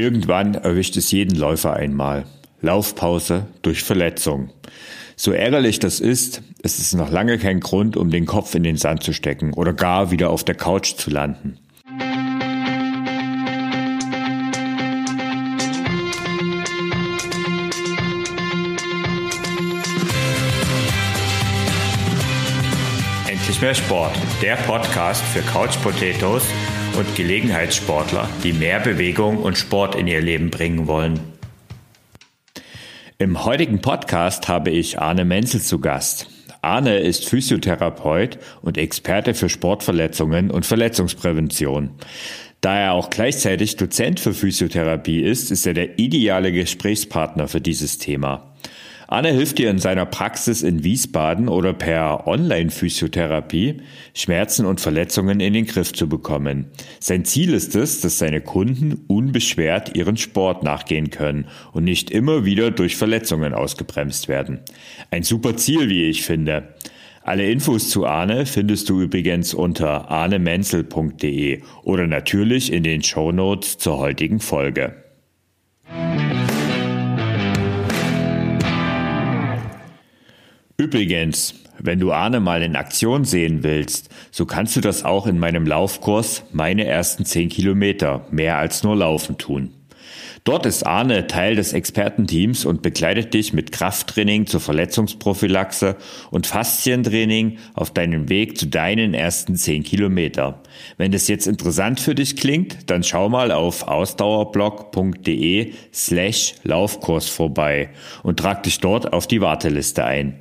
Irgendwann erwischt es jeden Läufer einmal. Laufpause durch Verletzung. So ärgerlich das ist, ist es noch lange kein Grund, um den Kopf in den Sand zu stecken oder gar wieder auf der Couch zu landen. Endlich mehr Sport, der Podcast für Couch Potatoes und Gelegenheitssportler, die mehr Bewegung und Sport in ihr Leben bringen wollen. Im heutigen Podcast habe ich Arne Menzel zu Gast. Arne ist Physiotherapeut und Experte für Sportverletzungen und Verletzungsprävention. Da er auch gleichzeitig Dozent für Physiotherapie ist, ist er der ideale Gesprächspartner für dieses Thema. Anne hilft dir in seiner Praxis in Wiesbaden oder per Online-Physiotherapie, Schmerzen und Verletzungen in den Griff zu bekommen. Sein Ziel ist es, dass seine Kunden unbeschwert ihren Sport nachgehen können und nicht immer wieder durch Verletzungen ausgebremst werden. Ein super Ziel, wie ich finde. Alle Infos zu Arne findest du übrigens unter arnemenzel.de oder natürlich in den Show Notes zur heutigen Folge. Übrigens, wenn du Arne mal in Aktion sehen willst, so kannst du das auch in meinem Laufkurs meine ersten 10 Kilometer mehr als nur laufen tun. Dort ist Arne Teil des Expertenteams und begleitet dich mit Krafttraining zur Verletzungsprophylaxe und Faszientraining auf deinem Weg zu deinen ersten 10 Kilometer. Wenn das jetzt interessant für dich klingt, dann schau mal auf ausdauerblog.de slash Laufkurs vorbei und trag dich dort auf die Warteliste ein.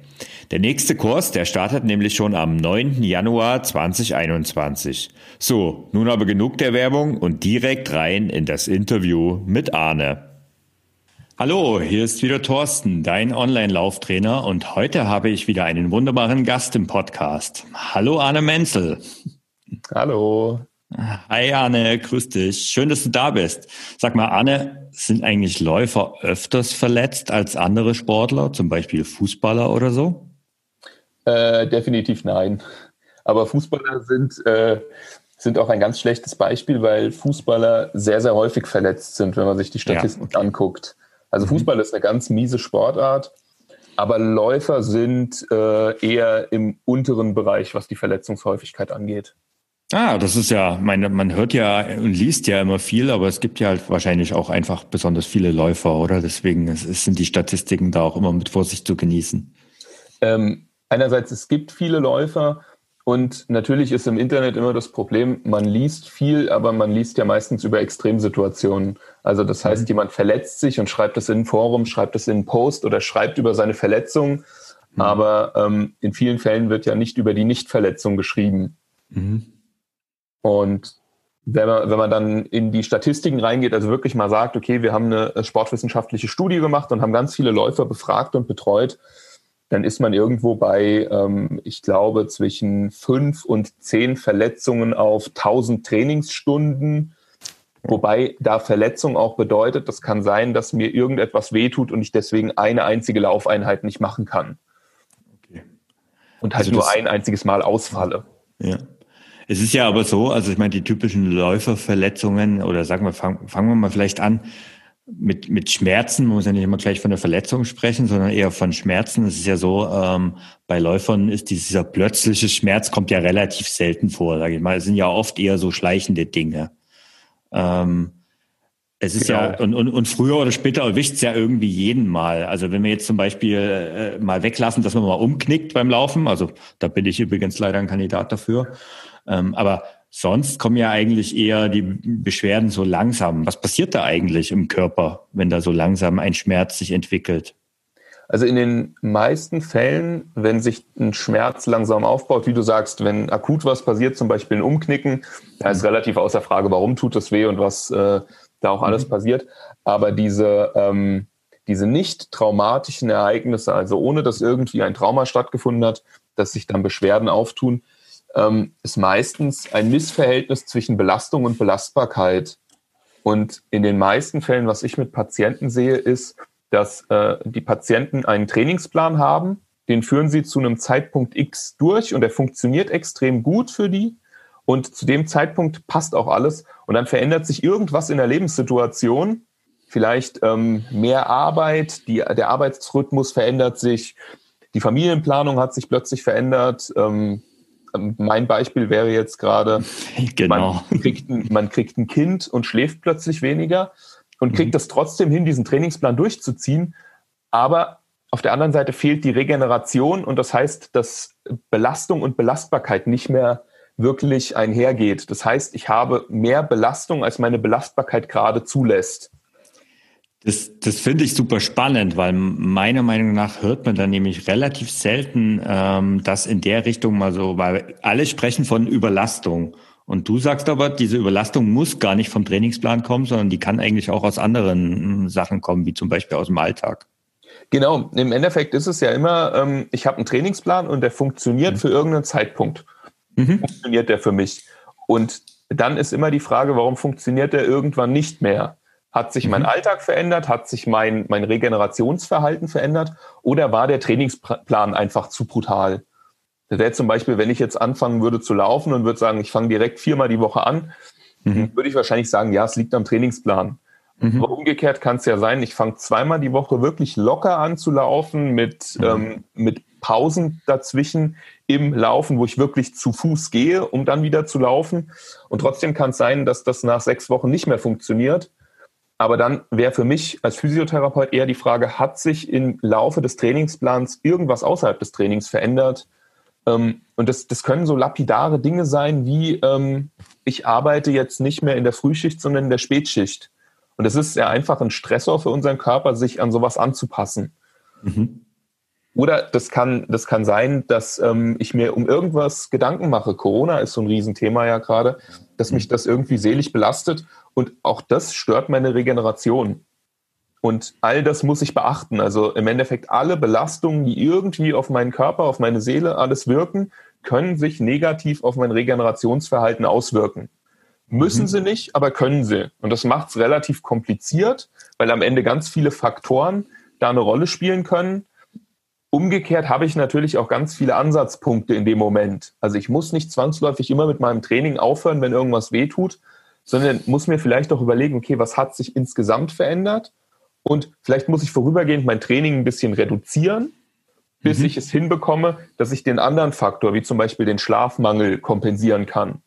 Der nächste Kurs, der startet nämlich schon am 9. Januar 2021. So, nun aber genug der Werbung und direkt rein in das Interview mit Arne. Hallo, hier ist wieder Thorsten, dein Online-Lauftrainer und heute habe ich wieder einen wunderbaren Gast im Podcast. Hallo Arne Menzel. Hallo. Hi Arne, grüß dich. Schön, dass du da bist. Sag mal, Arne, sind eigentlich Läufer öfters verletzt als andere Sportler, zum Beispiel Fußballer oder so? Äh, definitiv nein. Aber Fußballer sind, äh, sind auch ein ganz schlechtes Beispiel, weil Fußballer sehr, sehr häufig verletzt sind, wenn man sich die Statistik ja, anguckt. Also mhm. Fußball ist eine ganz miese Sportart, aber Läufer sind äh, eher im unteren Bereich, was die Verletzungshäufigkeit angeht. Ah, das ist ja, meine, man hört ja und liest ja immer viel, aber es gibt ja halt wahrscheinlich auch einfach besonders viele Läufer, oder? Deswegen es, es sind die Statistiken da auch immer mit Vorsicht zu genießen. Ähm, einerseits, es gibt viele Läufer und natürlich ist im Internet immer das Problem, man liest viel, aber man liest ja meistens über Extremsituationen. Also das heißt, mhm. jemand verletzt sich und schreibt das in ein Forum, schreibt das in einen Post oder schreibt über seine Verletzung. Mhm. Aber ähm, in vielen Fällen wird ja nicht über die Nichtverletzung geschrieben. Mhm. Und wenn man, wenn man dann in die Statistiken reingeht, also wirklich mal sagt, okay, wir haben eine sportwissenschaftliche Studie gemacht und haben ganz viele Läufer befragt und betreut, dann ist man irgendwo bei, ähm, ich glaube, zwischen fünf und zehn Verletzungen auf 1000 Trainingsstunden. Wobei da Verletzung auch bedeutet, das kann sein, dass mir irgendetwas wehtut und ich deswegen eine einzige Laufeinheit nicht machen kann. Okay. Und halt also nur ein einziges Mal ausfalle. Ja. Es ist ja aber so, also ich meine, die typischen Läuferverletzungen oder sagen wir, fangen, fangen wir mal vielleicht an, mit, mit Schmerzen, man muss ja nicht immer gleich von der Verletzung sprechen, sondern eher von Schmerzen. Es ist ja so, ähm, bei Läufern ist dieser plötzliche Schmerz kommt ja relativ selten vor, sage ich mal. Es sind ja oft eher so schleichende Dinge. Ähm, es ist genau. ja, und, und, und früher oder später erwischt es ja irgendwie jeden mal. Also wenn wir jetzt zum Beispiel äh, mal weglassen, dass man mal umknickt beim Laufen, also da bin ich übrigens leider ein Kandidat dafür. Ähm, aber Sonst kommen ja eigentlich eher die Beschwerden so langsam. Was passiert da eigentlich im Körper, wenn da so langsam ein Schmerz sich entwickelt? Also in den meisten Fällen, wenn sich ein Schmerz langsam aufbaut, wie du sagst, wenn akut was passiert, zum Beispiel ein Umknicken, da ist relativ außer Frage, warum tut es weh und was äh, da auch alles mhm. passiert. Aber diese, ähm, diese nicht traumatischen Ereignisse, also ohne dass irgendwie ein Trauma stattgefunden hat, dass sich dann Beschwerden auftun, ähm, ist meistens ein Missverhältnis zwischen Belastung und Belastbarkeit. Und in den meisten Fällen, was ich mit Patienten sehe, ist, dass äh, die Patienten einen Trainingsplan haben, den führen sie zu einem Zeitpunkt X durch und der funktioniert extrem gut für die. Und zu dem Zeitpunkt passt auch alles. Und dann verändert sich irgendwas in der Lebenssituation vielleicht ähm, mehr Arbeit, die, der Arbeitsrhythmus verändert sich, die Familienplanung hat sich plötzlich verändert. Ähm, mein Beispiel wäre jetzt gerade, genau. man, kriegt ein, man kriegt ein Kind und schläft plötzlich weniger und kriegt mhm. das trotzdem hin, diesen Trainingsplan durchzuziehen. Aber auf der anderen Seite fehlt die Regeneration und das heißt, dass Belastung und Belastbarkeit nicht mehr wirklich einhergeht. Das heißt, ich habe mehr Belastung, als meine Belastbarkeit gerade zulässt. Das, das finde ich super spannend, weil meiner Meinung nach hört man dann nämlich relativ selten ähm, das in der Richtung mal so, weil alle sprechen von Überlastung. Und du sagst aber, diese Überlastung muss gar nicht vom Trainingsplan kommen, sondern die kann eigentlich auch aus anderen Sachen kommen, wie zum Beispiel aus dem Alltag. Genau, im Endeffekt ist es ja immer, ähm, ich habe einen Trainingsplan und der funktioniert mhm. für irgendeinen Zeitpunkt. Mhm. Funktioniert der für mich. Und dann ist immer die Frage, warum funktioniert der irgendwann nicht mehr? Hat sich mein mhm. Alltag verändert? Hat sich mein, mein Regenerationsverhalten verändert? Oder war der Trainingsplan einfach zu brutal? Das wäre zum Beispiel, wenn ich jetzt anfangen würde zu laufen und würde sagen, ich fange direkt viermal die Woche an, mhm. würde ich wahrscheinlich sagen, ja, es liegt am Trainingsplan. Mhm. Aber umgekehrt kann es ja sein, ich fange zweimal die Woche wirklich locker an zu laufen mit, mhm. ähm, mit Pausen dazwischen im Laufen, wo ich wirklich zu Fuß gehe, um dann wieder zu laufen. Und trotzdem kann es sein, dass das nach sechs Wochen nicht mehr funktioniert aber dann wäre für mich als Physiotherapeut eher die Frage, hat sich im Laufe des Trainingsplans irgendwas außerhalb des Trainings verändert? Ähm, und das, das können so lapidare Dinge sein, wie ähm, ich arbeite jetzt nicht mehr in der Frühschicht, sondern in der Spätschicht. Und es ist ja einfach ein Stressor für unseren Körper, sich an sowas anzupassen. Mhm. Oder das kann, das kann sein, dass ähm, ich mir um irgendwas Gedanken mache. Corona ist so ein Riesenthema ja gerade, dass mich das irgendwie selig belastet und auch das stört meine Regeneration. Und all das muss ich beachten. Also im Endeffekt alle Belastungen, die irgendwie auf meinen Körper, auf meine Seele, alles wirken, können sich negativ auf mein Regenerationsverhalten auswirken. Müssen mhm. sie nicht, aber können sie. Und das macht es relativ kompliziert, weil am Ende ganz viele Faktoren da eine Rolle spielen können. Umgekehrt habe ich natürlich auch ganz viele Ansatzpunkte in dem Moment. Also ich muss nicht zwangsläufig immer mit meinem Training aufhören, wenn irgendwas weh tut, sondern muss mir vielleicht auch überlegen, okay, was hat sich insgesamt verändert? Und vielleicht muss ich vorübergehend mein Training ein bisschen reduzieren, bis mhm. ich es hinbekomme, dass ich den anderen Faktor, wie zum Beispiel den Schlafmangel, kompensieren kann.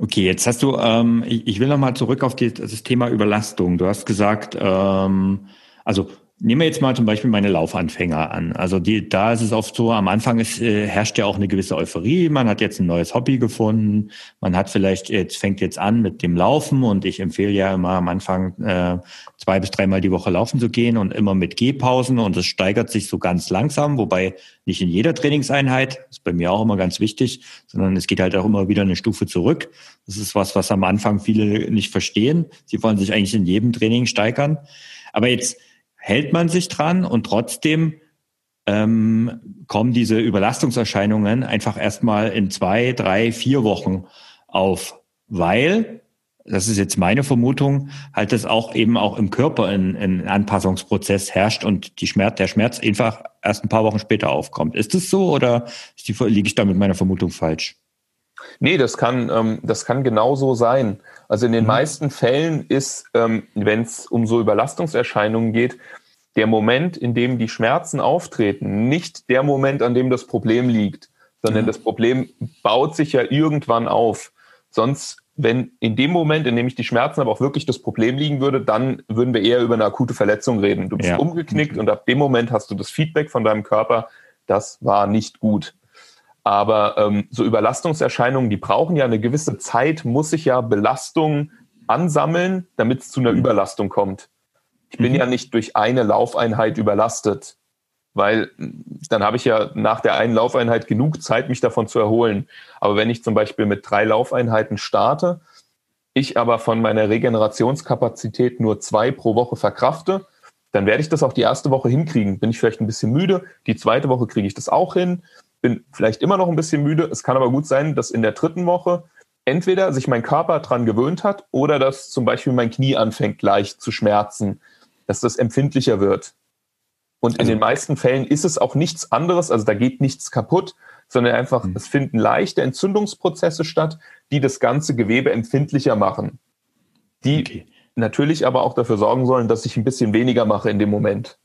Okay, jetzt hast du, ähm, ich, ich will nochmal zurück auf die, das Thema Überlastung. Du hast gesagt, ähm, also Nehmen wir jetzt mal zum Beispiel meine Laufanfänger an. Also die, da ist es oft so, am Anfang ist, äh, herrscht ja auch eine gewisse Euphorie. Man hat jetzt ein neues Hobby gefunden. Man hat vielleicht jetzt fängt jetzt an mit dem Laufen und ich empfehle ja immer am Anfang äh, zwei bis dreimal die Woche laufen zu gehen und immer mit Gehpausen und es steigert sich so ganz langsam, wobei nicht in jeder Trainingseinheit, ist bei mir auch immer ganz wichtig, sondern es geht halt auch immer wieder eine Stufe zurück. Das ist was, was am Anfang viele nicht verstehen. Sie wollen sich eigentlich in jedem Training steigern. Aber jetzt hält man sich dran und trotzdem ähm, kommen diese Überlastungserscheinungen einfach erstmal in zwei, drei, vier Wochen auf, weil, das ist jetzt meine Vermutung, halt das auch eben auch im Körper ein, Anpassungsprozess herrscht und die Schmerz, der Schmerz einfach erst ein paar Wochen später aufkommt. Ist das so oder liege ich da mit meiner Vermutung falsch? Nee, das kann, ähm, das kann genauso sein. Also in den mhm. meisten Fällen ist, ähm, wenn es um so Überlastungserscheinungen geht, der Moment, in dem die Schmerzen auftreten, nicht der Moment, an dem das Problem liegt, sondern ja. das Problem baut sich ja irgendwann auf. Sonst, wenn in dem Moment, in dem ich die Schmerzen aber auch wirklich das Problem liegen würde, dann würden wir eher über eine akute Verletzung reden. Du bist ja. umgeknickt mhm. und ab dem Moment hast du das Feedback von deinem Körper, das war nicht gut. Aber ähm, so Überlastungserscheinungen, die brauchen ja eine gewisse Zeit, muss sich ja Belastung ansammeln, damit es zu einer mhm. Überlastung kommt. Ich bin mhm. ja nicht durch eine Laufeinheit überlastet, weil dann habe ich ja nach der einen Laufeinheit genug Zeit, mich davon zu erholen. Aber wenn ich zum Beispiel mit drei Laufeinheiten starte, ich aber von meiner Regenerationskapazität nur zwei pro Woche verkrafte, dann werde ich das auch die erste Woche hinkriegen. Bin ich vielleicht ein bisschen müde, die zweite Woche kriege ich das auch hin bin vielleicht immer noch ein bisschen müde. Es kann aber gut sein, dass in der dritten Woche entweder sich mein Körper dran gewöhnt hat oder dass zum Beispiel mein Knie anfängt leicht zu schmerzen, dass das empfindlicher wird. Und in also, den meisten Fällen ist es auch nichts anderes, also da geht nichts kaputt, sondern einfach, mhm. es finden leichte Entzündungsprozesse statt, die das ganze Gewebe empfindlicher machen. Die okay. natürlich aber auch dafür sorgen sollen, dass ich ein bisschen weniger mache in dem Moment.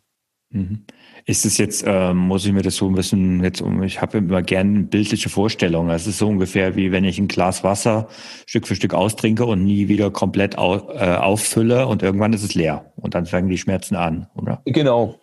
Mhm. Ist es jetzt, ähm, muss ich mir das so ein bisschen jetzt um, ich habe immer gerne bildliche Vorstellungen. Es ist so ungefähr wie wenn ich ein Glas Wasser Stück für Stück austrinke und nie wieder komplett au, äh, auffülle und irgendwann ist es leer und dann fangen die Schmerzen an, oder? Genau.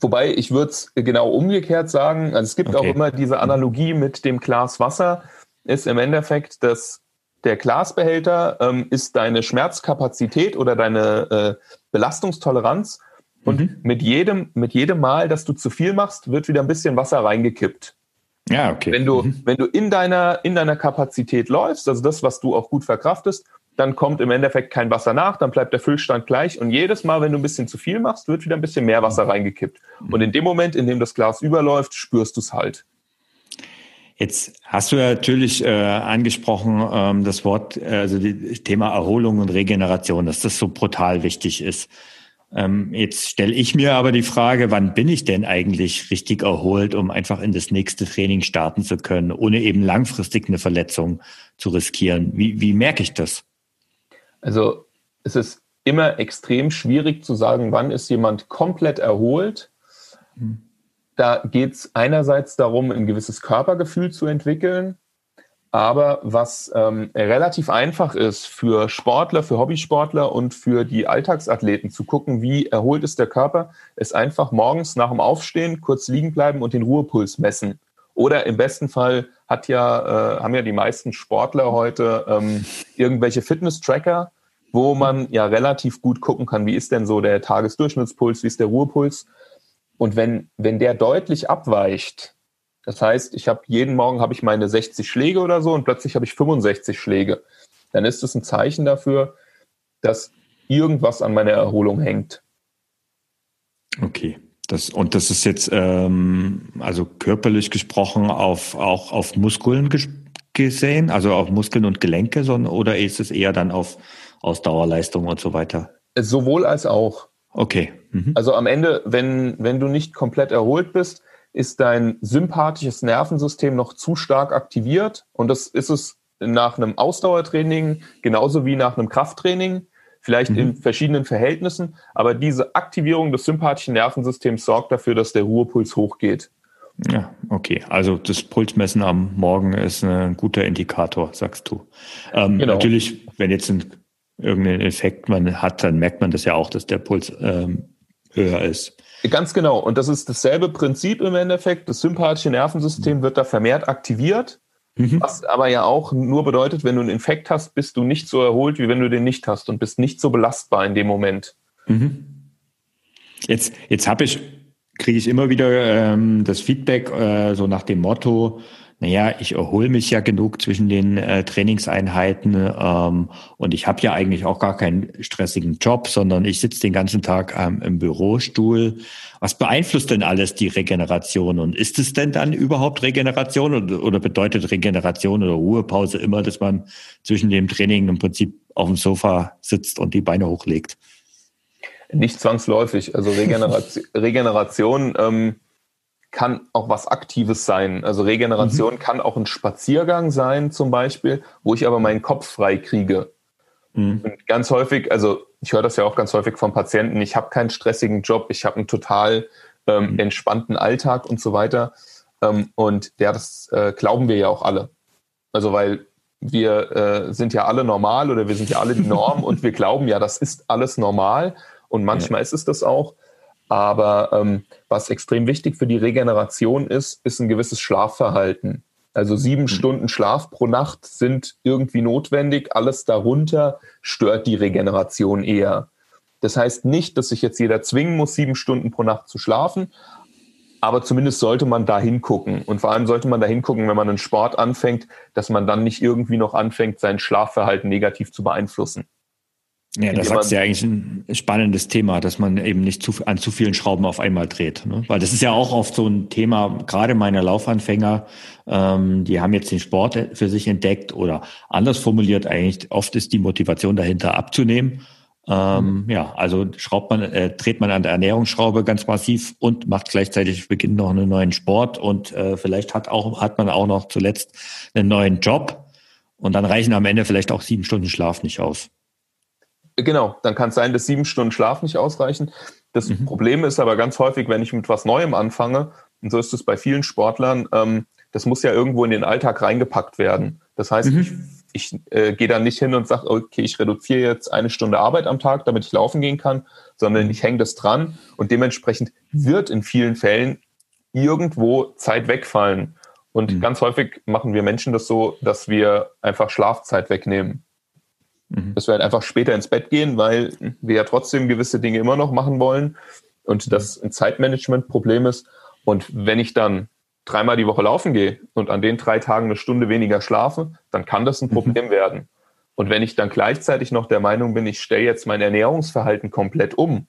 Wobei ich würde es genau umgekehrt sagen. Also es gibt okay. auch immer diese Analogie mit dem Glas Wasser, ist im Endeffekt, dass der Glasbehälter ähm, ist deine Schmerzkapazität oder deine äh, Belastungstoleranz und mhm. mit jedem, mit jedem Mal, dass du zu viel machst, wird wieder ein bisschen Wasser reingekippt. Ja, okay. Wenn du, mhm. wenn du in deiner, in deiner Kapazität läufst, also das, was du auch gut verkraftest, dann kommt im Endeffekt kein Wasser nach, dann bleibt der Füllstand gleich und jedes Mal, wenn du ein bisschen zu viel machst, wird wieder ein bisschen mehr Wasser reingekippt. Und in dem Moment, in dem das Glas überläuft, spürst du es halt. Jetzt hast du ja natürlich äh, angesprochen ähm, das Wort, äh, also das Thema Erholung und Regeneration, dass das so brutal wichtig ist. Ähm, jetzt stelle ich mir aber die Frage, wann bin ich denn eigentlich richtig erholt, um einfach in das nächste Training starten zu können, ohne eben langfristig eine Verletzung zu riskieren? Wie, wie merke ich das? Also es ist immer extrem schwierig zu sagen, wann ist jemand komplett erholt. Hm. Da geht es einerseits darum, ein gewisses Körpergefühl zu entwickeln. Aber was ähm, relativ einfach ist für Sportler, für Hobbysportler und für die Alltagsathleten zu gucken, wie erholt ist der Körper, ist einfach morgens nach dem Aufstehen kurz liegen bleiben und den Ruhepuls messen. Oder im besten Fall hat ja, äh, haben ja die meisten Sportler heute ähm, irgendwelche Fitness-Tracker, wo man ja relativ gut gucken kann, wie ist denn so der Tagesdurchschnittspuls, wie ist der Ruhepuls. Und wenn, wenn der deutlich abweicht, das heißt, ich habe jeden Morgen habe ich meine 60 Schläge oder so und plötzlich habe ich 65 Schläge. Dann ist es ein Zeichen dafür, dass irgendwas an meiner Erholung hängt. Okay. Das, und das ist jetzt ähm, also körperlich gesprochen auf auch auf Muskeln ges gesehen, also auf Muskeln und Gelenke, sondern oder ist es eher dann auf Ausdauerleistung und so weiter? Sowohl als auch. Okay. Mhm. Also am Ende, wenn, wenn du nicht komplett erholt bist, ist dein sympathisches Nervensystem noch zu stark aktiviert. Und das ist es nach einem Ausdauertraining genauso wie nach einem Krafttraining, vielleicht mhm. in verschiedenen Verhältnissen. Aber diese Aktivierung des sympathischen Nervensystems sorgt dafür, dass der Ruhepuls hochgeht. Ja, okay. Also das Pulsmessen am Morgen ist ein guter Indikator, sagst du. Ähm, genau. Natürlich, wenn jetzt ein, irgendein Effekt man hat, dann merkt man das ja auch, dass der Puls ähm, höher ist. Ganz genau. Und das ist dasselbe Prinzip im Endeffekt. Das sympathische Nervensystem wird da vermehrt aktiviert. Mhm. Was aber ja auch nur bedeutet, wenn du einen Infekt hast, bist du nicht so erholt, wie wenn du den nicht hast und bist nicht so belastbar in dem Moment. Mhm. Jetzt, jetzt habe ich, kriege ich immer wieder ähm, das Feedback äh, so nach dem Motto, naja, ich erhole mich ja genug zwischen den äh, Trainingseinheiten ähm, und ich habe ja eigentlich auch gar keinen stressigen Job, sondern ich sitze den ganzen Tag ähm, im Bürostuhl. Was beeinflusst denn alles die Regeneration und ist es denn dann überhaupt Regeneration oder, oder bedeutet Regeneration oder Ruhepause immer, dass man zwischen dem Training im Prinzip auf dem Sofa sitzt und die Beine hochlegt? Nicht zwangsläufig. Also Regeneration, Regeneration ähm, kann auch was Aktives sein. Also Regeneration mhm. kann auch ein Spaziergang sein, zum Beispiel, wo ich aber meinen Kopf frei kriege. Mhm. Und ganz häufig, also ich höre das ja auch ganz häufig von Patienten, ich habe keinen stressigen Job, ich habe einen total ähm, mhm. entspannten Alltag und so weiter. Ähm, und ja, das äh, glauben wir ja auch alle. Also weil wir äh, sind ja alle normal oder wir sind ja alle die Norm und wir glauben ja, das ist alles normal. Und manchmal ja. ist es das auch. Aber ähm, was extrem wichtig für die Regeneration ist, ist ein gewisses Schlafverhalten. Also sieben mhm. Stunden Schlaf pro Nacht sind irgendwie notwendig. Alles darunter stört die Regeneration eher. Das heißt nicht, dass sich jetzt jeder zwingen muss, sieben Stunden pro Nacht zu schlafen, aber zumindest sollte man da hingucken. Und vor allem sollte man da hingucken, wenn man einen Sport anfängt, dass man dann nicht irgendwie noch anfängt, sein Schlafverhalten negativ zu beeinflussen. Ja, das ist ja eigentlich ein spannendes Thema, dass man eben nicht zu, an zu vielen Schrauben auf einmal dreht. Ne? Weil das ist ja auch oft so ein Thema, gerade meine Laufanfänger, ähm, die haben jetzt den Sport für sich entdeckt oder anders formuliert eigentlich, oft ist die Motivation dahinter abzunehmen. Ähm, mhm. Ja, also schraubt man, äh, dreht man an der Ernährungsschraube ganz massiv und macht gleichzeitig beginnt noch einen neuen Sport und äh, vielleicht hat auch hat man auch noch zuletzt einen neuen Job und dann reichen am Ende vielleicht auch sieben Stunden Schlaf nicht aus. Genau, dann kann es sein, dass sieben Stunden Schlaf nicht ausreichen. Das mhm. Problem ist aber ganz häufig, wenn ich mit was Neuem anfange, und so ist es bei vielen Sportlern, ähm, das muss ja irgendwo in den Alltag reingepackt werden. Das heißt, mhm. ich, ich äh, gehe dann nicht hin und sage, okay, ich reduziere jetzt eine Stunde Arbeit am Tag, damit ich laufen gehen kann, sondern ich hänge das dran und dementsprechend wird in vielen Fällen irgendwo Zeit wegfallen. Und mhm. ganz häufig machen wir Menschen das so, dass wir einfach Schlafzeit wegnehmen. Mhm. Dass wir halt einfach später ins Bett gehen, weil wir ja trotzdem gewisse Dinge immer noch machen wollen und das ein Zeitmanagement-Problem ist. Und wenn ich dann dreimal die Woche laufen gehe und an den drei Tagen eine Stunde weniger schlafe, dann kann das ein mhm. Problem mhm. werden. Und wenn ich dann gleichzeitig noch der Meinung bin, ich stelle jetzt mein Ernährungsverhalten komplett um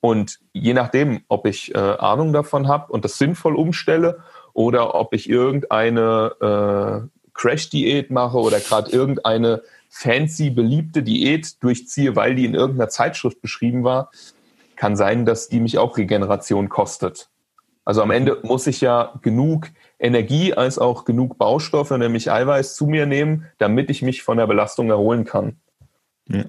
und je nachdem, ob ich äh, Ahnung davon habe und das sinnvoll umstelle oder ob ich irgendeine äh, Crash-Diät mache oder gerade irgendeine fancy, beliebte Diät durchziehe, weil die in irgendeiner Zeitschrift beschrieben war, kann sein, dass die mich auch Regeneration kostet. Also am Ende muss ich ja genug Energie als auch genug Baustoffe, nämlich Eiweiß, zu mir nehmen, damit ich mich von der Belastung erholen kann. Ja.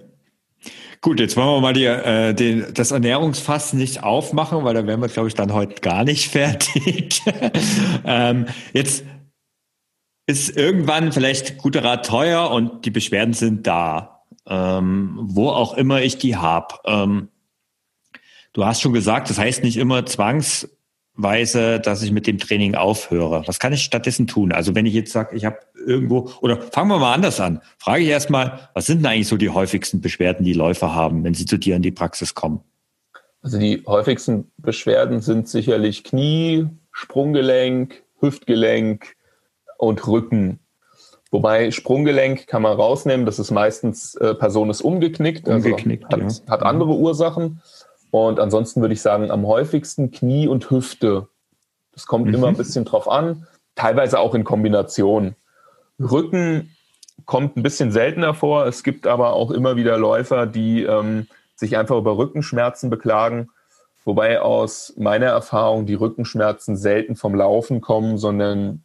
Gut, jetzt wollen wir mal die, äh, den, das Ernährungsfass nicht aufmachen, weil da wären wir, glaube ich, dann heute gar nicht fertig. ähm, jetzt ist irgendwann vielleicht guter Rat teuer und die Beschwerden sind da, ähm, wo auch immer ich die habe. Ähm, du hast schon gesagt, das heißt nicht immer zwangsweise, dass ich mit dem Training aufhöre. Was kann ich stattdessen tun? Also wenn ich jetzt sage, ich habe irgendwo, oder fangen wir mal anders an. Frage ich erstmal, was sind denn eigentlich so die häufigsten Beschwerden, die Läufer haben, wenn sie zu dir in die Praxis kommen? Also die häufigsten Beschwerden sind sicherlich Knie, Sprunggelenk, Hüftgelenk, und Rücken. Wobei Sprunggelenk kann man rausnehmen, das ist meistens, äh, Person ist umgeknickt, also umgeknickt hat, ja. hat andere Ursachen. Und ansonsten würde ich sagen, am häufigsten Knie und Hüfte. Das kommt mhm. immer ein bisschen drauf an, teilweise auch in Kombination. Rücken kommt ein bisschen seltener vor. Es gibt aber auch immer wieder Läufer, die ähm, sich einfach über Rückenschmerzen beklagen. Wobei aus meiner Erfahrung die Rückenschmerzen selten vom Laufen kommen, sondern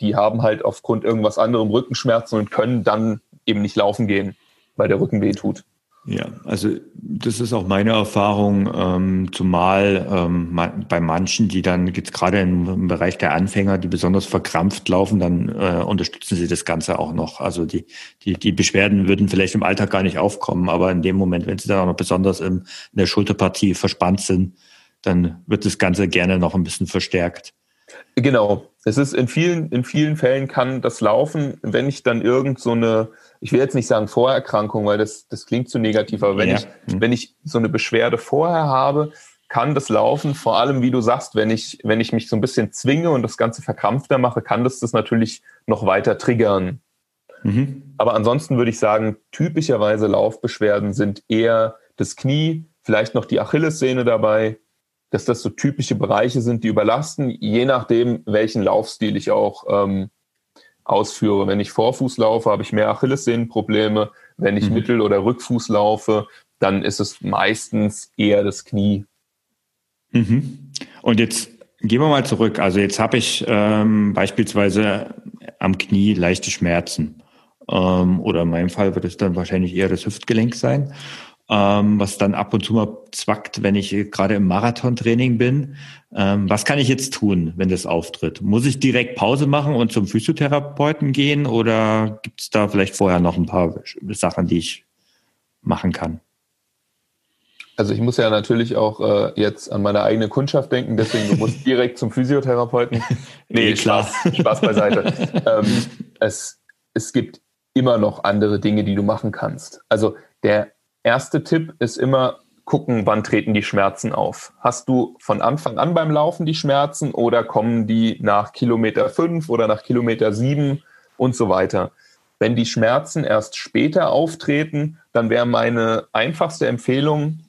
die haben halt aufgrund irgendwas anderem Rückenschmerzen und können dann eben nicht laufen gehen, weil der Rücken weh tut. Ja, also das ist auch meine Erfahrung, ähm, zumal ähm, bei manchen, die dann jetzt gerade im, Bereich der Anfänger, die besonders verkrampft laufen, dann äh, unterstützen sie das Ganze auch noch. Also die, die, die Beschwerden würden vielleicht im Alltag gar nicht aufkommen, aber in dem Moment, wenn sie dann auch noch besonders im, in der Schulterpartie verspannt sind, dann wird das Ganze gerne noch ein bisschen verstärkt. Genau. Es ist in vielen, in vielen Fällen kann das laufen, wenn ich dann irgend so eine, ich will jetzt nicht sagen Vorerkrankung, weil das, das klingt zu negativ, aber wenn ja. ich, wenn ich so eine Beschwerde vorher habe, kann das laufen. Vor allem, wie du sagst, wenn ich, wenn ich mich so ein bisschen zwinge und das Ganze verkrampfter mache, kann das das natürlich noch weiter triggern. Mhm. Aber ansonsten würde ich sagen, typischerweise Laufbeschwerden sind eher das Knie, vielleicht noch die Achillessehne dabei, dass das so typische Bereiche sind, die überlasten, je nachdem, welchen Laufstil ich auch ähm, ausführe. Wenn ich Vorfuß laufe, habe ich mehr Achillessehnenprobleme. Wenn ich mhm. Mittel- oder Rückfuß laufe, dann ist es meistens eher das Knie. Mhm. Und jetzt gehen wir mal zurück. Also jetzt habe ich ähm, beispielsweise am Knie leichte Schmerzen. Ähm, oder in meinem Fall wird es dann wahrscheinlich eher das Hüftgelenk sein ähm, was dann ab und zu mal zwackt, wenn ich gerade im Marathontraining bin. Ähm, was kann ich jetzt tun, wenn das auftritt? Muss ich direkt Pause machen und zum Physiotherapeuten gehen oder gibt es da vielleicht vorher noch ein paar Sachen, die ich machen kann? Also ich muss ja natürlich auch äh, jetzt an meine eigene Kundschaft denken, deswegen du musst direkt zum Physiotherapeuten. Nee, nee klar. Spaß, Spaß beiseite. ähm, es, es gibt immer noch andere Dinge, die du machen kannst. Also der erste Tipp ist immer gucken, wann treten die Schmerzen auf. Hast du von Anfang an beim Laufen die Schmerzen oder kommen die nach Kilometer fünf oder nach Kilometer sieben und so weiter? Wenn die Schmerzen erst später auftreten, dann wäre meine einfachste Empfehlung,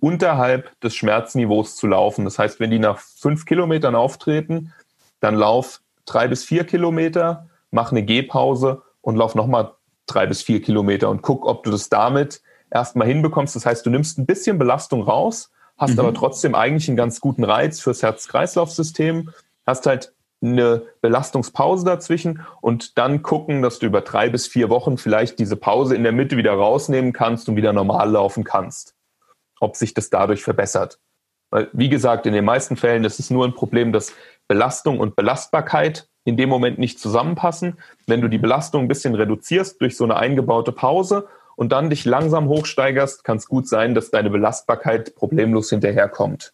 unterhalb des Schmerzniveaus zu laufen. Das heißt, wenn die nach fünf Kilometern auftreten, dann lauf drei bis vier Kilometer, mach eine Gehpause und lauf nochmal drei bis vier Kilometer und guck, ob du das damit erstmal hinbekommst. Das heißt, du nimmst ein bisschen Belastung raus, hast mhm. aber trotzdem eigentlich einen ganz guten Reiz fürs Herz-Kreislauf-System, hast halt eine Belastungspause dazwischen und dann gucken, dass du über drei bis vier Wochen vielleicht diese Pause in der Mitte wieder rausnehmen kannst und wieder normal laufen kannst. Ob sich das dadurch verbessert. Weil, wie gesagt, in den meisten Fällen ist es nur ein Problem, dass Belastung und Belastbarkeit in dem Moment nicht zusammenpassen. Wenn du die Belastung ein bisschen reduzierst durch so eine eingebaute Pause und dann dich langsam hochsteigerst, kann es gut sein, dass deine Belastbarkeit problemlos hinterherkommt.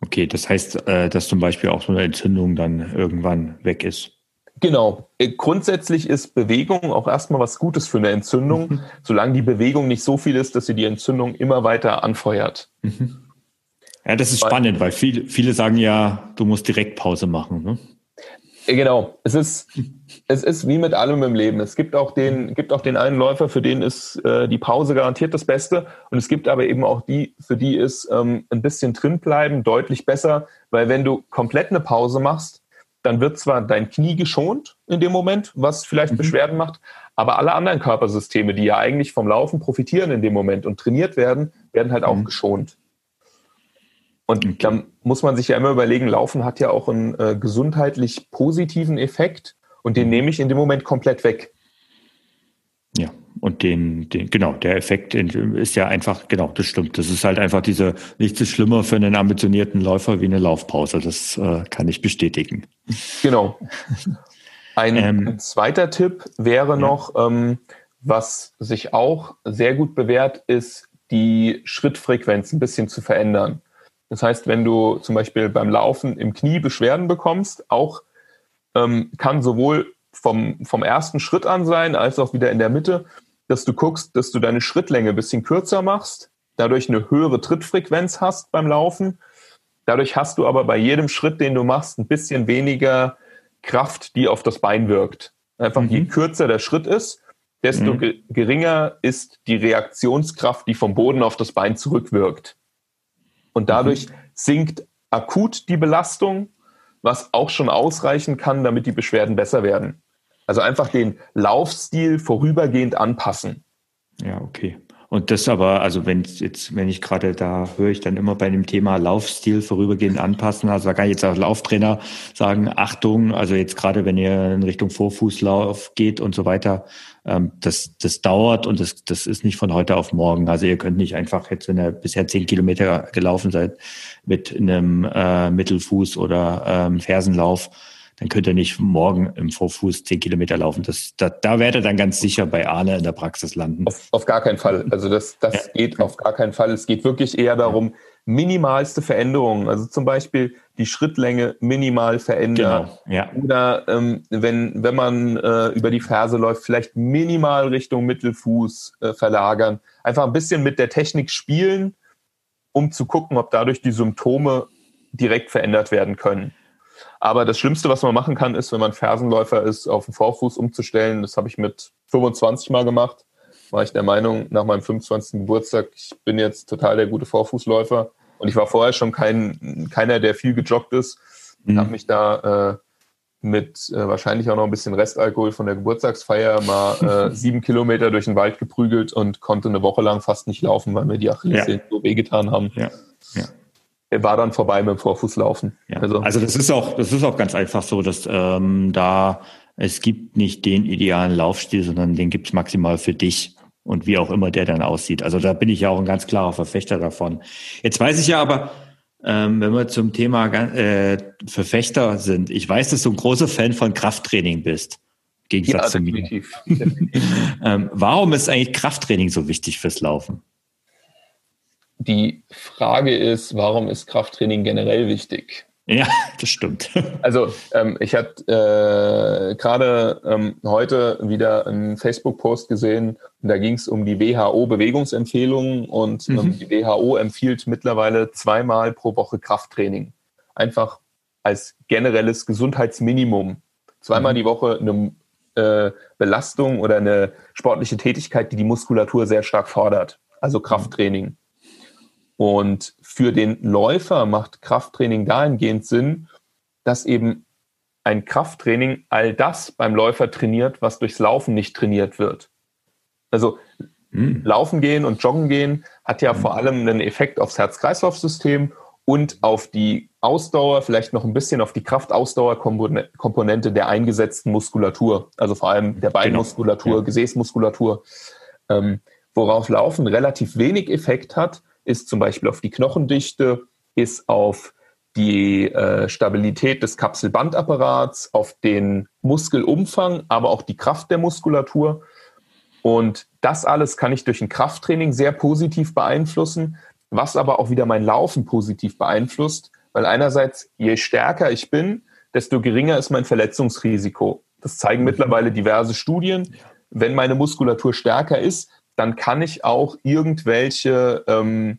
Okay, das heißt, äh, dass zum Beispiel auch so eine Entzündung dann irgendwann weg ist. Genau. Äh, grundsätzlich ist Bewegung auch erstmal was Gutes für eine Entzündung, mhm. solange die Bewegung nicht so viel ist, dass sie die Entzündung immer weiter anfeuert. Mhm. Ja, das ist spannend, weil viele, viele sagen ja, du musst direkt Pause machen. Ne? Äh, genau. Es ist, es ist wie mit allem im Leben. Es gibt auch den, gibt auch den einen Läufer, für den ist äh, die Pause garantiert das Beste. Und es gibt aber eben auch die, für die ist ähm, ein bisschen drin bleiben deutlich besser, weil wenn du komplett eine Pause machst, dann wird zwar dein Knie geschont in dem Moment, was vielleicht mhm. Beschwerden macht, aber alle anderen Körpersysteme, die ja eigentlich vom Laufen profitieren in dem Moment und trainiert werden, werden halt mhm. auch geschont. Und dann muss man sich ja immer überlegen, Laufen hat ja auch einen äh, gesundheitlich positiven Effekt und den nehme ich in dem Moment komplett weg. Ja, und den, den, genau, der Effekt ist ja einfach, genau, das stimmt. Das ist halt einfach diese, nichts ist schlimmer für einen ambitionierten Läufer wie eine Laufpause. Das äh, kann ich bestätigen. Genau. Ein, ähm, zweiter Tipp wäre noch, ähm, was sich auch sehr gut bewährt, ist, die Schrittfrequenz ein bisschen zu verändern. Das heißt, wenn du zum Beispiel beim Laufen im Knie Beschwerden bekommst, auch ähm, kann sowohl vom, vom ersten Schritt an sein, als auch wieder in der Mitte, dass du guckst, dass du deine Schrittlänge ein bisschen kürzer machst, dadurch eine höhere Trittfrequenz hast beim Laufen. Dadurch hast du aber bei jedem Schritt, den du machst, ein bisschen weniger Kraft, die auf das Bein wirkt. Einfach mhm. je kürzer der Schritt ist, desto mhm. geringer ist die Reaktionskraft, die vom Boden auf das Bein zurückwirkt. Und dadurch mhm. sinkt akut die Belastung, was auch schon ausreichen kann, damit die Beschwerden besser werden. Also einfach den Laufstil vorübergehend anpassen. Ja, okay. Und das aber, also wenn jetzt, wenn ich gerade da höre ich dann immer bei dem Thema Laufstil vorübergehend anpassen. Also da kann ich jetzt als Lauftrainer sagen, Achtung, also jetzt gerade wenn ihr in Richtung Vorfußlauf geht und so weiter, ähm, das, das dauert und das, das ist nicht von heute auf morgen. Also ihr könnt nicht einfach jetzt, wenn ihr bisher zehn Kilometer gelaufen seid, mit einem äh, Mittelfuß oder ähm, Fersenlauf dann könnt ihr nicht morgen im Vorfuß zehn Kilometer laufen. Das, da, da werdet ihr dann ganz sicher bei Arne in der Praxis landen. Auf, auf gar keinen Fall. Also das, das ja. geht auf gar keinen Fall. Es geht wirklich eher darum, minimalste Veränderungen, also zum Beispiel die Schrittlänge minimal verändern. Genau, ja. Oder ähm, wenn, wenn man äh, über die Ferse läuft, vielleicht minimal Richtung Mittelfuß äh, verlagern. Einfach ein bisschen mit der Technik spielen, um zu gucken, ob dadurch die Symptome direkt verändert werden können. Aber das Schlimmste, was man machen kann, ist, wenn man Fersenläufer ist, auf den Vorfuß umzustellen. Das habe ich mit 25 Mal gemacht. War ich der Meinung, nach meinem 25. Geburtstag, ich bin jetzt total der gute Vorfußläufer. Und ich war vorher schon kein, keiner, der viel gejoggt ist. Mhm. Habe mich da äh, mit äh, wahrscheinlich auch noch ein bisschen Restalkohol von der Geburtstagsfeier mal äh, sieben Kilometer durch den Wald geprügelt und konnte eine Woche lang fast nicht laufen, weil mir die Achillessehnen ja. so wehgetan haben. Ja. Ja war dann vorbei mit dem Vorfußlaufen. Ja. Also, also das ist auch, das ist auch ganz einfach so, dass ähm, da es gibt nicht den idealen Laufstil, sondern den gibt's maximal für dich und wie auch immer der dann aussieht. Also da bin ich ja auch ein ganz klarer Verfechter davon. Jetzt weiß ich ja aber, ähm, wenn wir zum Thema äh, Verfechter sind, ich weiß, dass du ein großer Fan von Krafttraining bist. Gegensatz ja, zu mir. Definitiv. ähm, warum ist eigentlich Krafttraining so wichtig fürs Laufen? Die Frage ist, warum ist Krafttraining generell wichtig? Ja, das stimmt. Also ähm, ich hatte äh, gerade ähm, heute wieder einen Facebook-Post gesehen, da ging es um die WHO-Bewegungsempfehlungen und ähm, mhm. ähm, die WHO empfiehlt mittlerweile zweimal pro Woche Krafttraining. Einfach als generelles Gesundheitsminimum. Zweimal mhm. die Woche eine äh, Belastung oder eine sportliche Tätigkeit, die die Muskulatur sehr stark fordert. Also Krafttraining. Und für den Läufer macht Krafttraining dahingehend Sinn, dass eben ein Krafttraining all das beim Läufer trainiert, was durchs Laufen nicht trainiert wird. Also mhm. Laufen gehen und Joggen gehen hat ja mhm. vor allem einen Effekt aufs Herz-Kreislauf-System und auf die Ausdauer, vielleicht noch ein bisschen auf die Kraftausdauerkomponente der eingesetzten Muskulatur, also vor allem der genau. Beinmuskulatur, genau. Gesäßmuskulatur. Ähm, worauf Laufen relativ wenig Effekt hat, ist zum Beispiel auf die Knochendichte, ist auf die äh, Stabilität des Kapselbandapparats, auf den Muskelumfang, aber auch die Kraft der Muskulatur. Und das alles kann ich durch ein Krafttraining sehr positiv beeinflussen was aber auch wieder mein Laufen positiv beeinflusst, weil einerseits, je stärker ich bin, desto geringer ist mein Verletzungsrisiko. Das zeigen mhm. mittlerweile diverse Studien. Wenn meine Muskulatur stärker ist, dann kann ich auch irgendwelche ähm,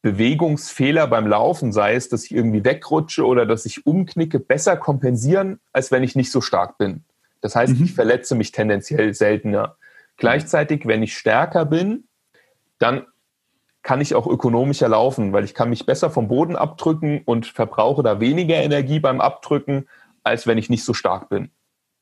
Bewegungsfehler beim Laufen, sei es, dass ich irgendwie wegrutsche oder dass ich umknicke, besser kompensieren, als wenn ich nicht so stark bin. Das heißt, mhm. ich verletze mich tendenziell seltener. Gleichzeitig, wenn ich stärker bin, dann kann ich auch ökonomischer laufen, weil ich kann mich besser vom Boden abdrücken und verbrauche da weniger Energie beim Abdrücken, als wenn ich nicht so stark bin.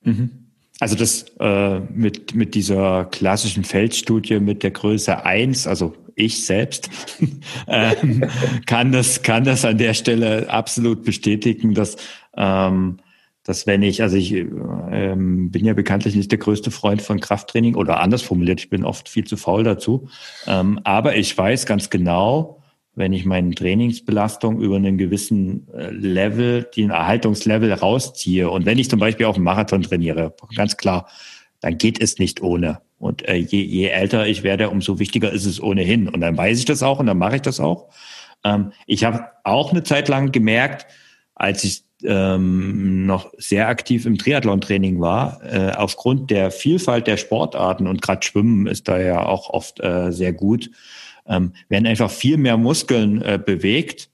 Mhm. Also das äh, mit, mit dieser klassischen Feldstudie mit der Größe eins, also ich selbst, ähm, kann, das, kann das an der Stelle absolut bestätigen, dass ähm, dass wenn ich, also ich ähm, bin ja bekanntlich nicht der größte Freund von Krafttraining oder anders formuliert, ich bin oft viel zu faul dazu. Ähm, aber ich weiß ganz genau, wenn ich meine Trainingsbelastung über einen gewissen äh, Level, den Erhaltungslevel rausziehe und wenn ich zum Beispiel auch einen Marathon trainiere, ganz klar, dann geht es nicht ohne. Und äh, je, je älter ich werde, umso wichtiger ist es ohnehin. Und dann weiß ich das auch und dann mache ich das auch. Ähm, ich habe auch eine Zeit lang gemerkt, als ich ähm, noch sehr aktiv im Triathlon-Training war, äh, aufgrund der Vielfalt der Sportarten und gerade Schwimmen ist da ja auch oft äh, sehr gut, ähm, werden einfach viel mehr Muskeln äh, bewegt.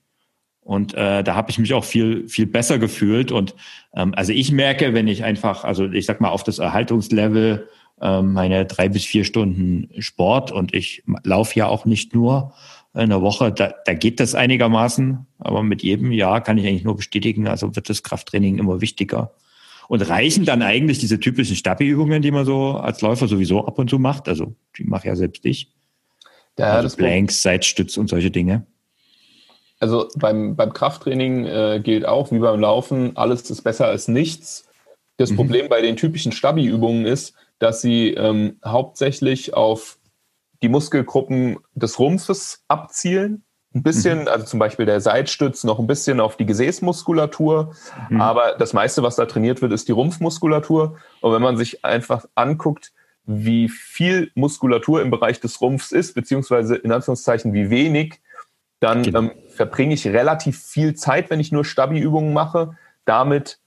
Und äh, da habe ich mich auch viel, viel besser gefühlt. Und ähm, also ich merke, wenn ich einfach, also ich sag mal, auf das Erhaltungslevel ähm, meine drei bis vier Stunden Sport und ich laufe ja auch nicht nur, in der Woche, da, da geht das einigermaßen, aber mit jedem Jahr kann ich eigentlich nur bestätigen, also wird das Krafttraining immer wichtiger. Und reichen dann eigentlich diese typischen Stabi-Übungen, die man so als Läufer sowieso ab und zu macht? Also die mache ja selbst ich. Ja, also Blanks, Seitstütz und solche Dinge. Also beim, beim Krafttraining äh, gilt auch, wie beim Laufen, alles ist besser als nichts. Das mhm. Problem bei den typischen Stabi-Übungen ist, dass sie ähm, hauptsächlich auf die Muskelgruppen des Rumpfes abzielen. Ein bisschen, mhm. also zum Beispiel der Seitstütz, noch ein bisschen auf die Gesäßmuskulatur. Mhm. Aber das meiste, was da trainiert wird, ist die Rumpfmuskulatur. Und wenn man sich einfach anguckt, wie viel Muskulatur im Bereich des Rumpfs ist, beziehungsweise in Anführungszeichen wie wenig, dann genau. ähm, verbringe ich relativ viel Zeit, wenn ich nur Stabi-Übungen mache, damit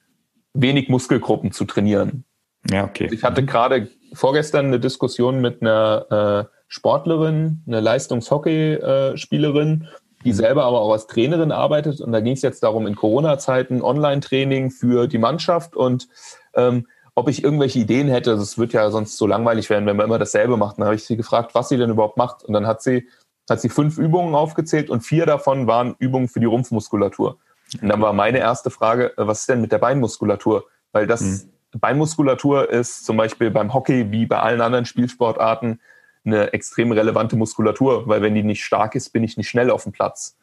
wenig Muskelgruppen zu trainieren. Ja, okay. Ich hatte mhm. gerade vorgestern eine Diskussion mit einer äh, Sportlerin, eine Leistungshockeyspielerin, die mhm. selber aber auch als Trainerin arbeitet. Und da ging es jetzt darum, in Corona-Zeiten Online-Training für die Mannschaft und ähm, ob ich irgendwelche Ideen hätte. Es wird ja sonst so langweilig werden, wenn man immer dasselbe macht. Dann habe ich sie gefragt, was sie denn überhaupt macht. Und dann hat sie, hat sie fünf Übungen aufgezählt und vier davon waren Übungen für die Rumpfmuskulatur. Und dann war meine erste Frage, äh, was ist denn mit der Beinmuskulatur? Weil das mhm. Beinmuskulatur ist zum Beispiel beim Hockey wie bei allen anderen Spielsportarten eine extrem relevante Muskulatur, weil wenn die nicht stark ist, bin ich nicht schnell auf dem Platz.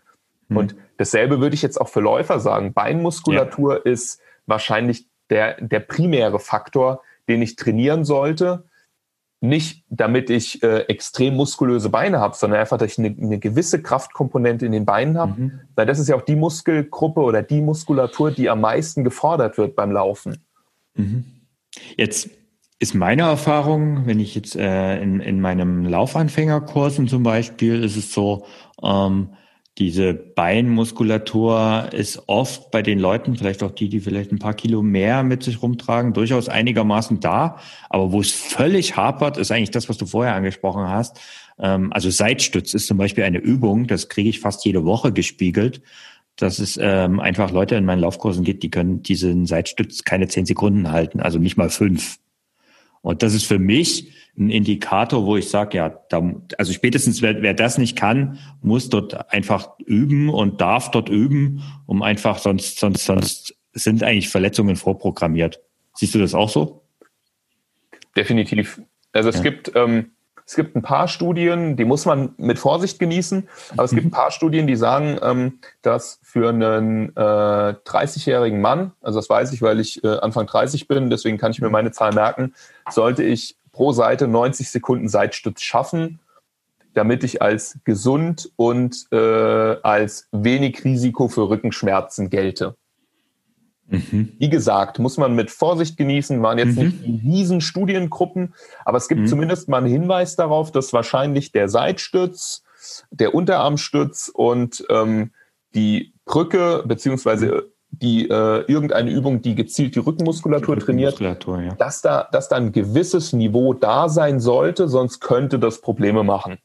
Mhm. Und dasselbe würde ich jetzt auch für Läufer sagen. Beinmuskulatur ja. ist wahrscheinlich der, der primäre Faktor, den ich trainieren sollte. Nicht damit ich äh, extrem muskulöse Beine habe, sondern einfach, dass ich eine, eine gewisse Kraftkomponente in den Beinen habe. Mhm. Weil das ist ja auch die Muskelgruppe oder die Muskulatur, die am meisten gefordert wird beim Laufen. Mhm. Jetzt ist meine Erfahrung, wenn ich jetzt äh, in, in meinem Laufanfängerkursen zum Beispiel, ist es so, ähm, diese Beinmuskulatur ist oft bei den Leuten, vielleicht auch die, die vielleicht ein paar Kilo mehr mit sich rumtragen, durchaus einigermaßen da. Aber wo es völlig hapert, ist eigentlich das, was du vorher angesprochen hast. Ähm, also Seitstütz ist zum Beispiel eine Übung, das kriege ich fast jede Woche gespiegelt, dass es ähm, einfach Leute in meinen Laufkursen gibt, die können diesen Seitstütz keine zehn Sekunden halten, also nicht mal fünf. Und das ist für mich ein Indikator, wo ich sage, ja, da, also spätestens wer, wer das nicht kann, muss dort einfach üben und darf dort üben, um einfach sonst, sonst, sonst sind eigentlich Verletzungen vorprogrammiert. Siehst du das auch so? Definitiv. Also es ja. gibt ähm, Es gibt ein paar Studien, die muss man mit Vorsicht genießen, aber es gibt ein paar Studien, die sagen, ähm, dass für einen äh, 30-jährigen Mann, also das weiß ich, weil ich äh, Anfang 30 bin, deswegen kann ich mir meine Zahl merken, sollte ich pro Seite 90 Sekunden Seitstütz schaffen, damit ich als gesund und äh, als wenig Risiko für Rückenschmerzen gelte. Mhm. Wie gesagt, muss man mit Vorsicht genießen, waren jetzt mhm. nicht die riesen Studiengruppen, aber es gibt mhm. zumindest mal einen Hinweis darauf, dass wahrscheinlich der Seitstütz, der Unterarmstütz und ähm, die Brücke beziehungsweise die äh, irgendeine Übung, die gezielt die Rückenmuskulatur, die Rückenmuskulatur trainiert, ja. dass da, dass da ein gewisses Niveau da sein sollte, sonst könnte das Probleme machen.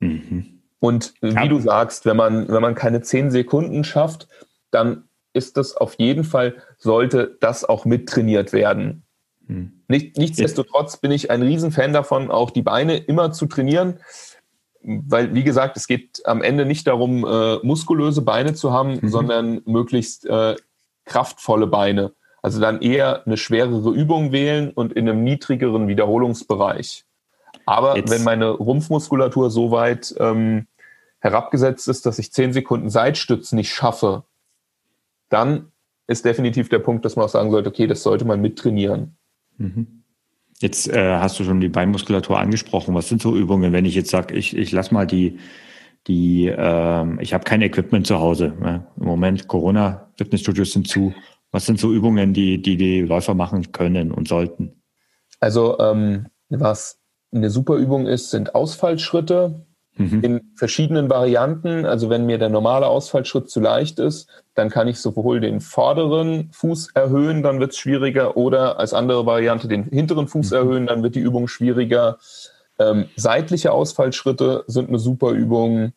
Mhm. Und wie ja. du sagst, wenn man, wenn man keine zehn Sekunden schafft, dann ist das auf jeden Fall, sollte das auch mittrainiert werden. Hm. Nicht, nichtsdestotrotz bin ich ein Riesenfan davon, auch die Beine immer zu trainieren, weil, wie gesagt, es geht am Ende nicht darum, äh, muskulöse Beine zu haben, mhm. sondern möglichst äh, kraftvolle Beine. Also dann eher eine schwerere Übung wählen und in einem niedrigeren Wiederholungsbereich. Aber Jetzt. wenn meine Rumpfmuskulatur so weit ähm, herabgesetzt ist, dass ich zehn Sekunden Seitstütz nicht schaffe, dann ist definitiv der Punkt, dass man auch sagen sollte, okay, das sollte man mittrainieren. Mhm. Jetzt äh, hast du schon die Beinmuskulatur angesprochen. Was sind so Übungen, wenn ich jetzt sage, ich, ich lass mal die, die ähm, ich habe kein Equipment zu Hause. Ne? Im Moment Corona, Fitnessstudios sind zu. Was sind so Übungen, die die, die Läufer machen können und sollten? Also ähm, was eine super Übung ist, sind Ausfallschritte mhm. in verschiedenen Varianten. Also wenn mir der normale Ausfallschritt zu leicht ist, dann kann ich sowohl den vorderen Fuß erhöhen, dann wird es schwieriger, oder als andere Variante den hinteren Fuß mhm. erhöhen, dann wird die Übung schwieriger. Ähm, seitliche Ausfallschritte sind eine super Übung.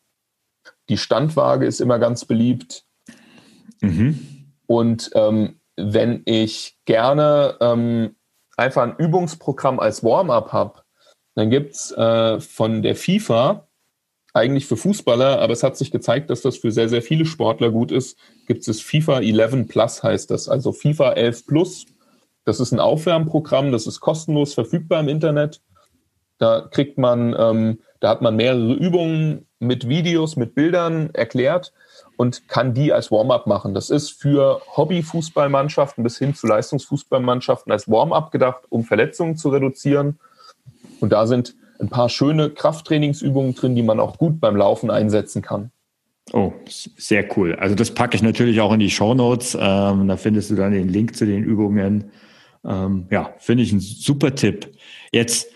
Die Standwaage ist immer ganz beliebt. Mhm. Und ähm, wenn ich gerne ähm, einfach ein Übungsprogramm als Warm-up habe, dann gibt es äh, von der FIFA eigentlich für Fußballer, aber es hat sich gezeigt, dass das für sehr, sehr viele Sportler gut ist. Gibt es FIFA 11 Plus heißt das, also FIFA 11 Plus. Das ist ein Aufwärmprogramm, das ist kostenlos verfügbar im Internet. Da kriegt man, ähm, da hat man mehrere Übungen mit Videos, mit Bildern erklärt und kann die als Warm-up machen. Das ist für Hobby-Fußballmannschaften bis hin zu Leistungsfußballmannschaften als Warm-up gedacht, um Verletzungen zu reduzieren. Und da sind ein paar schöne Krafttrainingsübungen drin, die man auch gut beim Laufen einsetzen kann. Oh, sehr cool. Also das packe ich natürlich auch in die Show Notes. Ähm, da findest du dann den Link zu den Übungen. Ähm, ja, finde ich ein super Tipp. Jetzt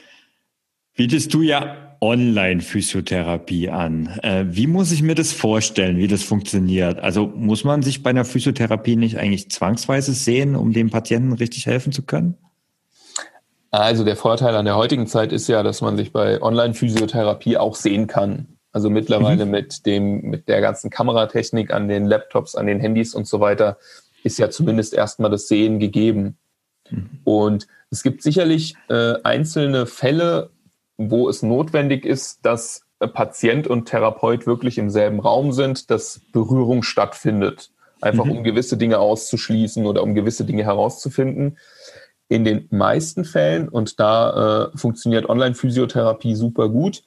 bietest du ja Online-Physiotherapie an. Äh, wie muss ich mir das vorstellen, wie das funktioniert? Also muss man sich bei einer Physiotherapie nicht eigentlich zwangsweise sehen, um dem Patienten richtig helfen zu können? Also der Vorteil an der heutigen Zeit ist ja, dass man sich bei Online-Physiotherapie auch sehen kann. Also mittlerweile mhm. mit dem, mit der ganzen Kameratechnik an den Laptops, an den Handys und so weiter, ist ja zumindest erstmal das Sehen gegeben. Mhm. Und es gibt sicherlich äh, einzelne Fälle, wo es notwendig ist, dass Patient und Therapeut wirklich im selben Raum sind, dass Berührung stattfindet. Einfach mhm. um gewisse Dinge auszuschließen oder um gewisse Dinge herauszufinden. In den meisten Fällen, und da äh, funktioniert Online-Physiotherapie super gut,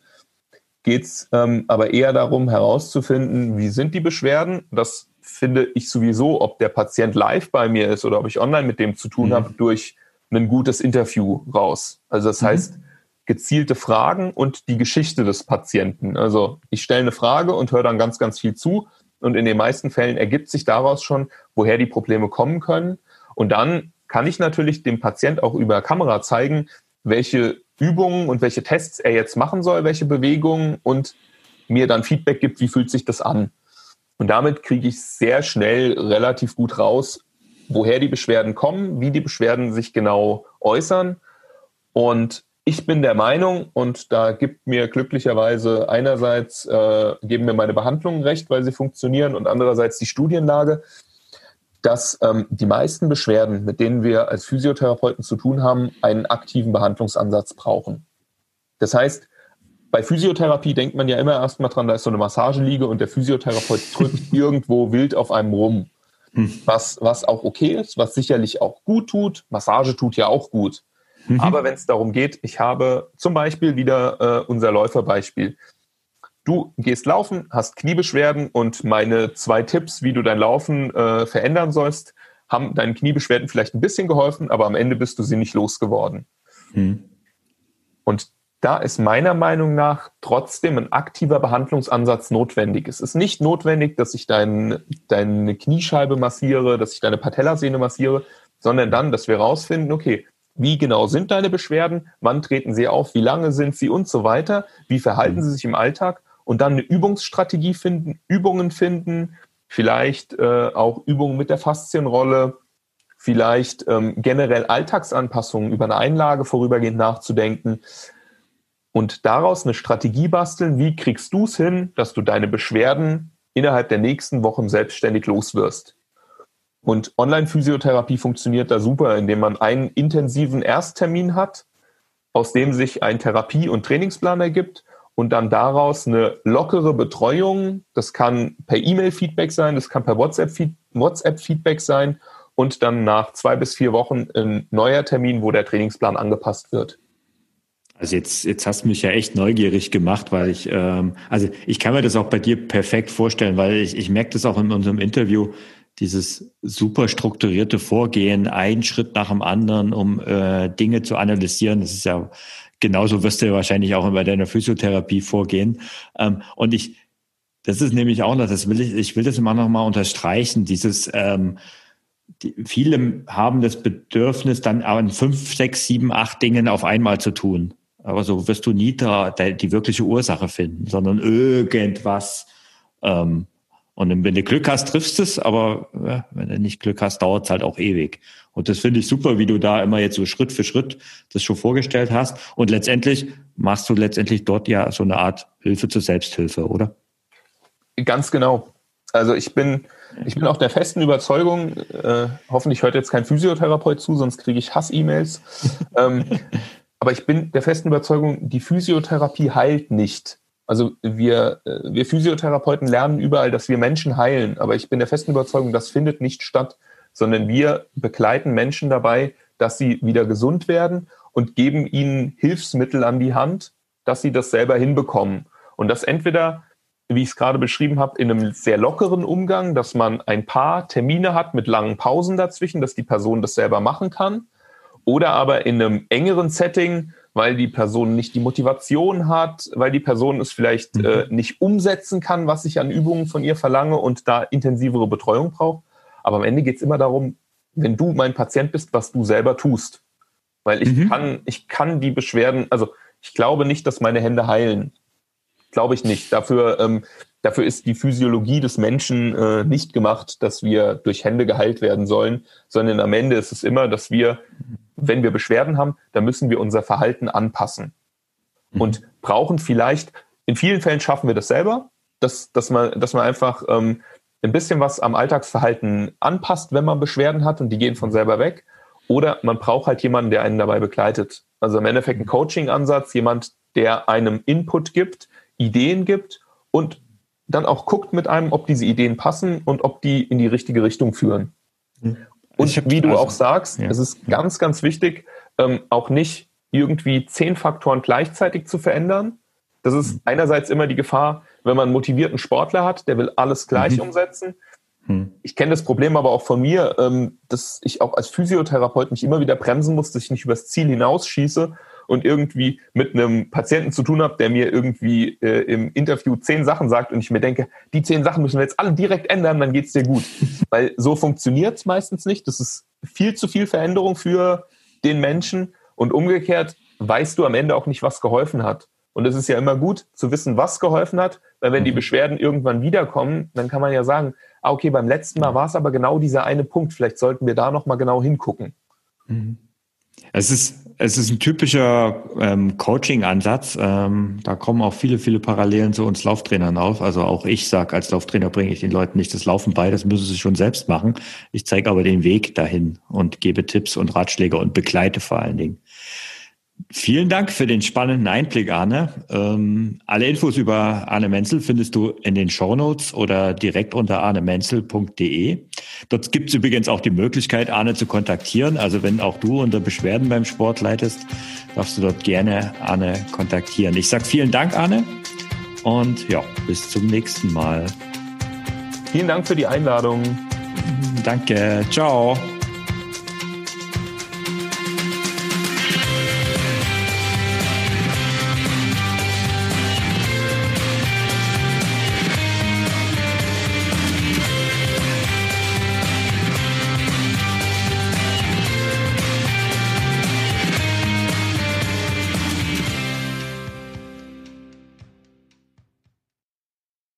geht es ähm, aber eher darum herauszufinden, wie sind die Beschwerden. Das finde ich sowieso, ob der Patient live bei mir ist oder ob ich online mit dem zu tun mhm. habe, durch ein gutes Interview raus. Also das mhm. heißt, gezielte Fragen und die Geschichte des Patienten. Also ich stelle eine Frage und höre dann ganz, ganz viel zu. Und in den meisten Fällen ergibt sich daraus schon, woher die Probleme kommen können. Und dann kann ich natürlich dem Patient auch über Kamera zeigen, welche Übungen und welche Tests er jetzt machen soll, welche Bewegungen und mir dann Feedback gibt, wie fühlt sich das an. Und damit kriege ich sehr schnell relativ gut raus, woher die Beschwerden kommen, wie die Beschwerden sich genau äußern. Und ich bin der Meinung, und da gibt mir glücklicherweise einerseits, äh, geben mir meine Behandlungen recht, weil sie funktionieren, und andererseits die Studienlage, dass ähm, die meisten Beschwerden, mit denen wir als Physiotherapeuten zu tun haben, einen aktiven Behandlungsansatz brauchen. Das heißt, bei Physiotherapie denkt man ja immer erstmal dran, da ist so eine Massageliege und der Physiotherapeut drückt irgendwo wild auf einem rum. Hm. Was, was auch okay ist, was sicherlich auch gut tut. Massage tut ja auch gut. Mhm. Aber wenn es darum geht, ich habe zum Beispiel wieder äh, unser Läuferbeispiel. Du gehst laufen, hast Kniebeschwerden und meine zwei Tipps, wie du dein Laufen äh, verändern sollst, haben deinen Kniebeschwerden vielleicht ein bisschen geholfen, aber am Ende bist du sie nicht losgeworden. Mhm. Und da ist meiner Meinung nach trotzdem ein aktiver Behandlungsansatz notwendig. Es ist nicht notwendig, dass ich dein, deine Kniescheibe massiere, dass ich deine Patellasehne massiere, sondern dann, dass wir herausfinden, okay, wie genau sind deine Beschwerden, wann treten sie auf, wie lange sind sie und so weiter, wie verhalten sie sich im Alltag und dann eine Übungsstrategie finden, Übungen finden, vielleicht äh, auch Übungen mit der Faszienrolle, vielleicht ähm, generell Alltagsanpassungen über eine Einlage vorübergehend nachzudenken und daraus eine Strategie basteln, wie kriegst du es hin, dass du deine Beschwerden innerhalb der nächsten Wochen selbstständig loswirst. Und Online-Physiotherapie funktioniert da super, indem man einen intensiven Ersttermin hat, aus dem sich ein Therapie- und Trainingsplan ergibt und dann daraus eine lockere Betreuung, das kann per E-Mail-Feedback sein, das kann per WhatsApp-Feedback sein und dann nach zwei bis vier Wochen ein neuer Termin, wo der Trainingsplan angepasst wird. Also jetzt, jetzt hast du mich ja echt neugierig gemacht, weil ich, ähm, also ich kann mir das auch bei dir perfekt vorstellen, weil ich, ich merke das auch in unserem Interview, dieses super strukturierte Vorgehen, ein Schritt nach dem anderen, um äh, Dinge zu analysieren. Das ist ja genauso wirst du wahrscheinlich auch bei deiner Physiotherapie vorgehen. Ähm, und ich, das ist nämlich auch noch, das will ich, ich will das immer noch mal unterstreichen, dieses ähm, die, viele haben das Bedürfnis, dann an fünf, sechs, sieben, acht Dingen auf einmal zu tun. Aber so wirst du nie da die wirkliche Ursache finden, sondern irgendwas. Ähm, und wenn du Glück hast, triffst es, aber ja, wenn du nicht Glück hast, dauert es halt auch ewig. Und das finde ich super, wie du da immer jetzt so Schritt für Schritt das schon vorgestellt hast. Und letztendlich machst du letztendlich dort ja so eine Art Hilfe zur Selbsthilfe, oder? Ganz genau. Also ich bin, ich bin auch der festen Überzeugung, äh, hoffentlich hört jetzt kein Physiotherapeut zu, sonst kriege ich Hass-E-Mails. ähm, aber ich bin der festen Überzeugung, die Physiotherapie heilt nicht. Also wir, äh, wir Physiotherapeuten lernen überall, dass wir Menschen heilen, aber ich bin der festen Überzeugung, das findet nicht statt, sondern wir begleiten Menschen dabei, dass sie wieder gesund werden und geben ihnen Hilfsmittel an die Hand, dass sie das selber hinbekommen. Und das entweder, wie ich es gerade beschrieben habe, in einem sehr lockeren Umgang, dass man ein paar Termine hat mit langen Pausen dazwischen, dass die Person das selber machen kann oder aber in einem engeren Setting, weil die Person nicht die Motivation hat, weil die Person es vielleicht mhm. äh, nicht umsetzen kann, was ich an Übungen von ihr verlange und da intensivere Betreuung braucht. Aber am Ende geht es immer darum, wenn du mein Patient bist, was du selber tust. Weil ich mhm. kann, ich kann die Beschwerden, also ich glaube nicht, dass meine Hände heilen. Glaube ich nicht. Dafür, ähm, dafür ist die Physiologie des Menschen äh, nicht gemacht, dass wir durch Hände geheilt werden sollen, sondern am Ende ist es immer, dass wir wenn wir Beschwerden haben, dann müssen wir unser Verhalten anpassen. Mhm. Und brauchen vielleicht, in vielen Fällen schaffen wir das selber, dass, dass, man, dass man einfach ähm, ein bisschen was am Alltagsverhalten anpasst, wenn man Beschwerden hat und die gehen von selber weg. Oder man braucht halt jemanden, der einen dabei begleitet. Also im Endeffekt ein Coaching-Ansatz, jemand, der einem Input gibt, Ideen gibt und dann auch guckt mit einem, ob diese Ideen passen und ob die in die richtige Richtung führen. Mhm. Und wie du also, auch sagst, ja. es ist ganz, ganz wichtig, ähm, auch nicht irgendwie zehn Faktoren gleichzeitig zu verändern. Das ist mhm. einerseits immer die Gefahr, wenn man einen motivierten Sportler hat, der will alles gleich mhm. umsetzen. Mhm. Ich kenne das Problem aber auch von mir, ähm, dass ich auch als Physiotherapeut mich immer wieder bremsen muss, dass ich nicht übers Ziel hinausschieße und irgendwie mit einem Patienten zu tun habe, der mir irgendwie äh, im Interview zehn Sachen sagt und ich mir denke, die zehn Sachen müssen wir jetzt alle direkt ändern, dann geht's dir gut. Weil so funktioniert's meistens nicht. Das ist viel zu viel Veränderung für den Menschen und umgekehrt weißt du am Ende auch nicht, was geholfen hat. Und es ist ja immer gut zu wissen, was geholfen hat, weil wenn die mhm. Beschwerden irgendwann wiederkommen, dann kann man ja sagen, ah, okay, beim letzten Mal war es aber genau dieser eine Punkt, vielleicht sollten wir da nochmal genau hingucken. Mhm. Es ist, es ist ein typischer ähm, Coaching-Ansatz. Ähm, da kommen auch viele, viele Parallelen zu uns Lauftrainern auf. Also auch ich sage, als Lauftrainer bringe ich den Leuten nicht das Laufen bei, das müssen sie schon selbst machen. Ich zeige aber den Weg dahin und gebe Tipps und Ratschläge und begleite vor allen Dingen. Vielen Dank für den spannenden Einblick, Arne. Ähm, alle Infos über Arne Menzel findest du in den Shownotes oder direkt unter arnemenzel.de. Dort gibt es übrigens auch die Möglichkeit, Arne zu kontaktieren. Also wenn auch du unter Beschwerden beim Sport leidest, darfst du dort gerne Arne kontaktieren. Ich sage vielen Dank, Arne. Und ja, bis zum nächsten Mal. Vielen Dank für die Einladung. Danke. Ciao.